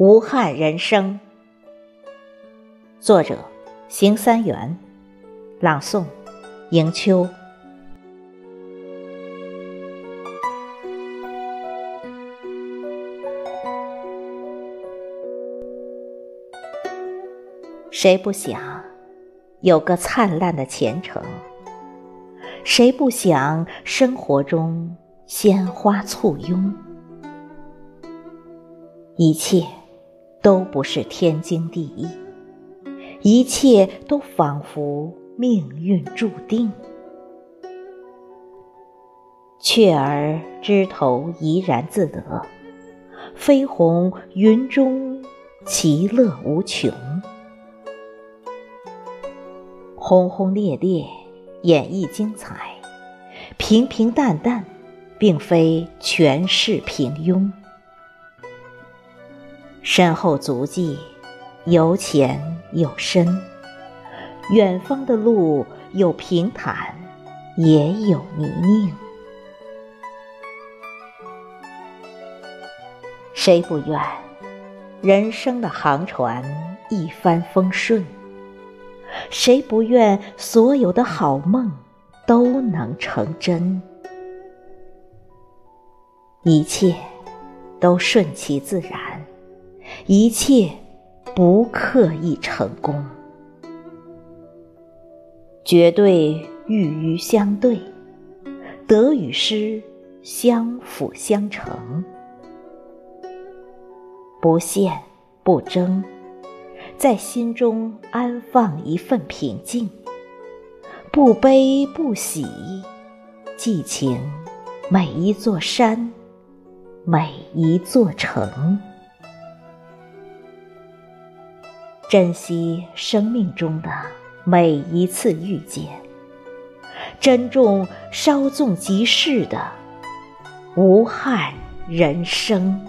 无憾人生。作者：邢三元，朗诵：迎秋。谁不想有个灿烂的前程？谁不想生活中鲜花簇拥？一切都不是天经地义，一切都仿佛命运注定。雀儿枝头怡然自得，飞鸿云中其乐无穷。轰轰烈烈演绎精彩，平平淡淡并非全是平庸。身后足迹有浅有深，远方的路有平坦，也有泥泞。谁不愿人生的航船一帆风顺？谁不愿所有的好梦都能成真？一切都顺其自然。一切不刻意成功，绝对与于相对，得与失相辅相成，不羡不争，在心中安放一份平静，不悲不喜，寄情每一座山，每一座城。珍惜生命中的每一次遇见，珍重稍纵即逝的无憾人生。